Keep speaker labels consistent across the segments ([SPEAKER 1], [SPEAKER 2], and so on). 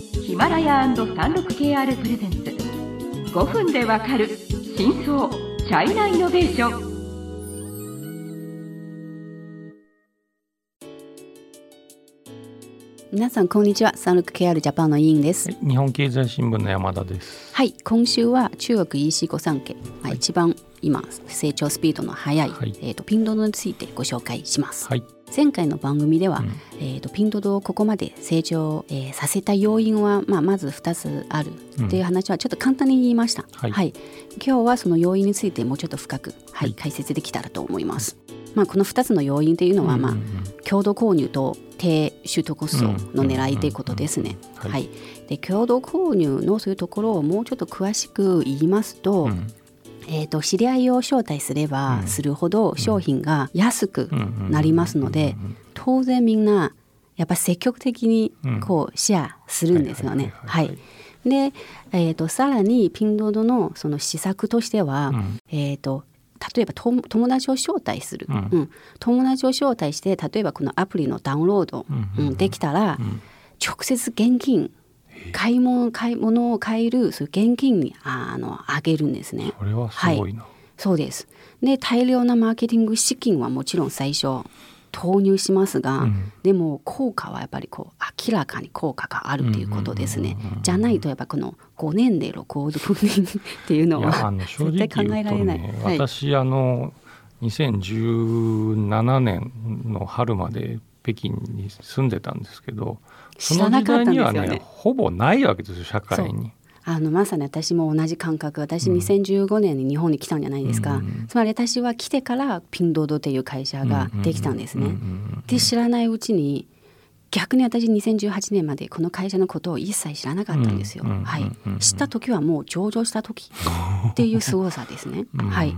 [SPEAKER 1] ヒマラヤ &36KR プレゼンツ。5分でわかる真相チャイナイノベーション。
[SPEAKER 2] 皆さんこんにちは。サンルク KR ジャパンの委員です。
[SPEAKER 3] 日本経済新聞の山田です。
[SPEAKER 2] はい今週は中国 EC 五産家、まあ、一番今成長スピードの速い、はい、えーと、ピンドドについてご紹介します、はい、前回の番組では、うん、えーと、ピンドドをここまで成長、えー、させた要因は、まあ、まず2つあるっていう話はちょっと簡単に言いました、うん、はい、はい、今日はその要因についてもうちょっと深く、はい解説できたらと思います、まあ、この2つの要因というのは、まあ、共同購入と低取得コストの狙いということですね。はい、で共同購入のそういうところをもうちょっと詳しく言いますと、うん、えーと、知り合いを招待すればするほど商品が安くなりますので当然みんなやっぱ積極的にこうシェアするんですよね。はい、で、えーと、さらにピンドードのその施策としては、うん、えーと例えば友達を招待する、うん、うん、友達を招待して例えばこのアプリのダウンロード、うん、うん、できたら、直接現金買い物買い物を買えるそういう現金にあのあげるんですね。
[SPEAKER 3] それはすごいな、
[SPEAKER 2] はい、そうです。で大量なマーケティング資金はもちろん最初投入しますが、うん、でも効果はやっぱりこう明らかに効果があるということですね。じゃないとやっぱこの5年で6億人っていうのは 絶対考えられない。ね、
[SPEAKER 3] 私、あの2017年の春まで北京に住んでたんですけどその時代にはねほぼないわけですよ社会に。
[SPEAKER 2] あのまさに私も同じ感覚。私2015年に日本に来たんじゃないですか、うん、つまり私は来てからピンドードっていう会社ができたんですね。で知らないうちに逆に私2018年までこの会社のことを一切知らなかったんですよ。はい、知った時はもう上場した時っていう凄さですね。はい、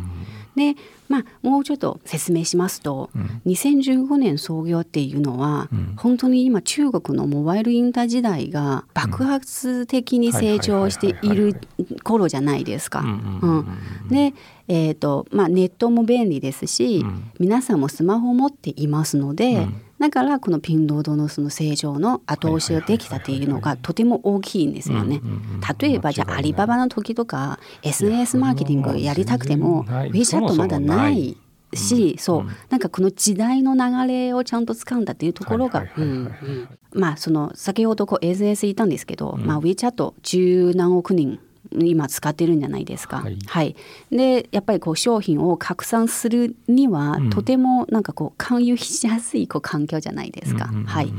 [SPEAKER 2] で、まあ、もうちょっと説明しますと、うん、2015年創業っていうのは、うん、本当に今中国のモバイルインター時代が爆発的に成長している頃じゃないですか。で、えーとまあ、ネットも便利ですし、うん、皆さんもスマホを持っていますので、だからこのピンロードのその成長の後押しができたっていうのがとても大きいんですよね。例えばじゃあアリババの時とか SNS マーケティングやりたくても WeChat まだないし、そう。なんかこの時代の流れをちゃんと掴んだっていうところがまあその先ほどこう SNS 言ったんですけど、まあ、WeChat 十何億人今使ってるんじゃないですか。はい、はい、でやっぱりこう商品を拡散するには、うん、とてもなんかこう勧誘しやすいこう環境じゃないですか。はい、い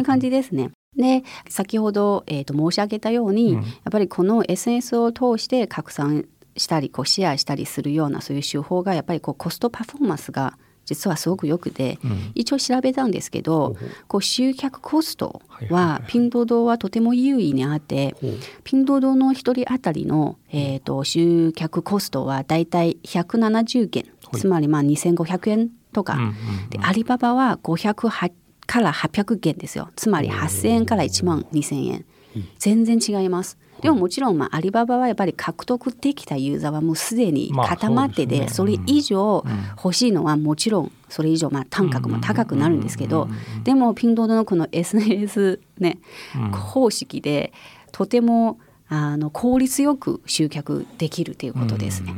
[SPEAKER 2] う感じですね。で先ほど、えーと、申し上げたように、うん、やっぱりこの SNS を通して拡散したりこうシェアしたりするようなそういう手法がやっぱりこうコストパフォーマンスが実はすごくよくて、うん、一応調べたんですけど、こう集客コストはピンドドはとても優位にあって、ピンドドの1人当たりの、えーと、集客コストはだいたい170元、つまりまあ2500円とか、でアリババは500から800元ですよ。つまり8000円から1万2000円。全然違います。でももちろん、まあ、アリババはやっぱり獲得できたユーザーはもうすでに固まってて、それ以上欲しいのはもちろんそれ以上まあ単価も高くなるんですけど、でもピンドードのこの SNS ね、方式でとてもあの効率よく集客できるということですね。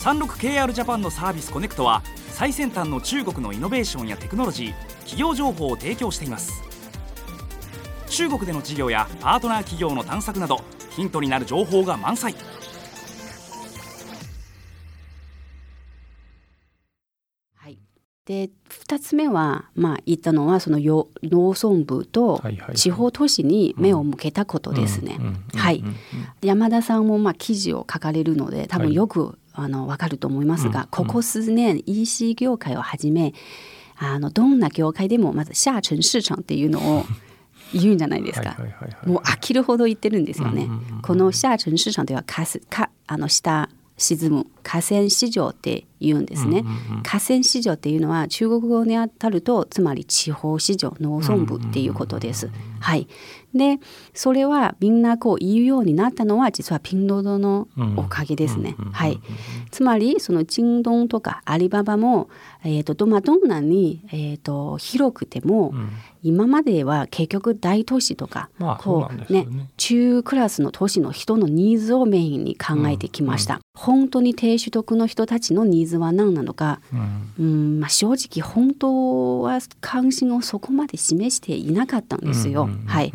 [SPEAKER 4] 36KR ジャパンのサービスコネクトは最先端の中国のイノベーションやテクノロジー企業情報を提供しています中国での事業やパートナー企業の探索などヒントになる情報が満載。
[SPEAKER 2] で2つ目は、まあ、言ったのはその農村部と地方都市に目を向けたことですね。はい、山田さんもまあ記事を書かれるので多分よく、はい、あの分かると思いますが、ここ数年 EC 業界をはじめあのどんな業界でもまず下沉市場っていうのを言うんじゃないですか。もう飽きるほど言ってるんですよね。この下沉市場ではかすかあの下沈む河川市場って言うんですね、
[SPEAKER 3] うんうんうん。
[SPEAKER 2] 河川市場っていうのは中国語にあたるとつまり地方市場農村部っていうことです。はい、でそれはみんなこう言うようになったのは実はピンロードのおかげですね。
[SPEAKER 3] うんうん
[SPEAKER 2] はい、つまりその京東とかアリババも、えー、とどまあどんなに、えー、と広くても、
[SPEAKER 3] うん。
[SPEAKER 2] 今までは結局大都市とか、
[SPEAKER 3] まあ
[SPEAKER 2] こ
[SPEAKER 3] そう
[SPEAKER 2] ね。
[SPEAKER 3] ね
[SPEAKER 2] 中クラスの都市の人のニーズをメインに考えてきました。本当に低所得の人たちのニーズは何なのか、
[SPEAKER 3] うん
[SPEAKER 2] うんまあ、正直本当は関心をそこまで示していなかったんですよ。はい、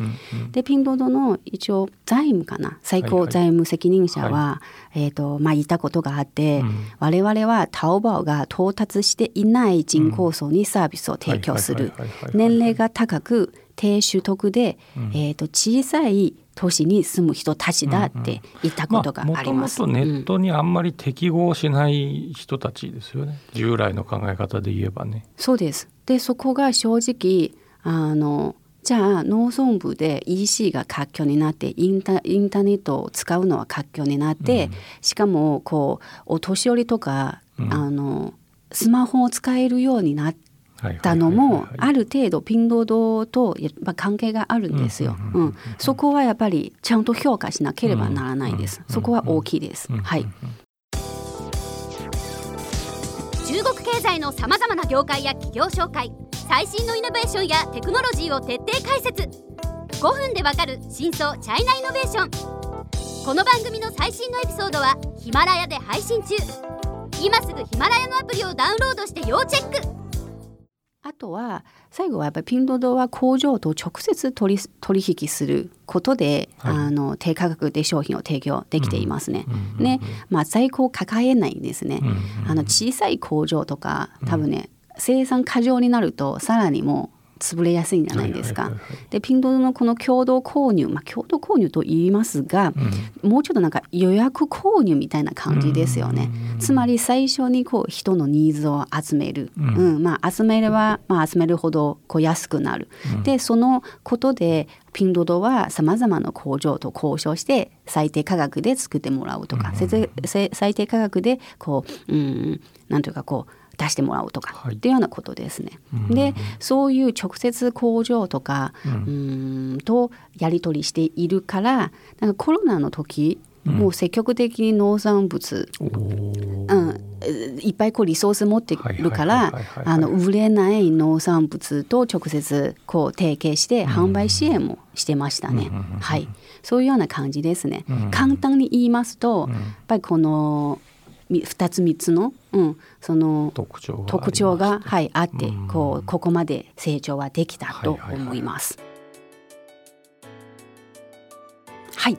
[SPEAKER 2] でピンロードの一応財務かな最高財務責任者は、えーとまあ、言ったことがあって、
[SPEAKER 3] うん
[SPEAKER 2] 我々はタオバオが到達していない人口層にサービスを提供する年齢が高く低所得で、えー、と小さい都市に住む人たちだって言ったことがあります。
[SPEAKER 3] もともとネットにあんまり適合しない人たちですよね、従来の考え方で言えばね。
[SPEAKER 2] そうです。でそこが正直あのじゃあ農村部で EC が活況になってインタインターネットを使うのは活況になって、しかもこうお年寄りとか、
[SPEAKER 3] うん
[SPEAKER 2] あのスマホを使えるようになっ
[SPEAKER 3] はいはいはいはい
[SPEAKER 2] たのもある程度ピンロードとやっぱ関係があるんですよ。そこはやっぱりちゃんと評価しなければならないです。そこは大きいです。
[SPEAKER 3] うん
[SPEAKER 2] はい。
[SPEAKER 5] 中国経済のさまざまな業界や企業紹介最新のイノベーションやテクノロジーを徹底解説。5分でわかる真相チャイナイノベーション。この番組の最新のエピソードはヒマラヤで配信中。今すぐヒマラヤのアプリをダウンロードして要チェック
[SPEAKER 2] あとは最後はやっぱりピンロードは工場と直接取り取引することで、
[SPEAKER 3] はい
[SPEAKER 2] あの低価格で商品を提供できていますね。
[SPEAKER 3] うん
[SPEAKER 2] ね、まあ在庫を抱えないんですね。
[SPEAKER 3] うん
[SPEAKER 2] あの小さい工場とか多分ね、生産過剰になるとさらにもう潰れやすいんじゃないですか。でピンドのこの共同購入、まあ、共同購入と言いますが、もうちょっとなんか予約購入みたいな感じですよね。つまり最初にこう人のニーズを集める、
[SPEAKER 3] うん。
[SPEAKER 2] うん。まあ、集めれば、まあ、集めるほどこう安くなる。でそのことでピンロードはさまざまな工場と交渉して最低価格で作ってもらうとか、せぜせ最低価格でこう、うん、なんというかこう出してもらうとか、
[SPEAKER 3] はい。
[SPEAKER 2] っていうようなことですね。でそういう直接工場とか、うーんとやり取りしているからなんかコロナの時、もう積極的に農産物、うん、いっぱいこうリソース持ってるか
[SPEAKER 3] はい
[SPEAKER 2] ら売れない農産物と直接こう提携して販売支援もしてましたね。はい、そういうような感じですね。簡単に言いますと、やっぱりこのみ2つ3つの、うん、その
[SPEAKER 3] 特徴が
[SPEAKER 2] 特徴が、はい、あって
[SPEAKER 3] うん。
[SPEAKER 2] こうここまで成長はできたと思います。はい、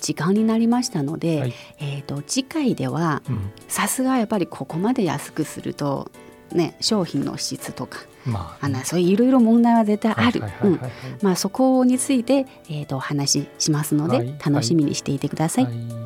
[SPEAKER 2] 時間になりましたので、
[SPEAKER 3] はい。
[SPEAKER 2] えー、と次回では
[SPEAKER 3] うん。
[SPEAKER 2] さすがやっぱりここまで安くすると、ね、商品の質とか
[SPEAKER 3] まあ
[SPEAKER 2] あのそういういろいろ問題は絶対ある。そこについて、えー、とお話ししますので、
[SPEAKER 3] はい。
[SPEAKER 2] 楽しみにしていてください。
[SPEAKER 3] はい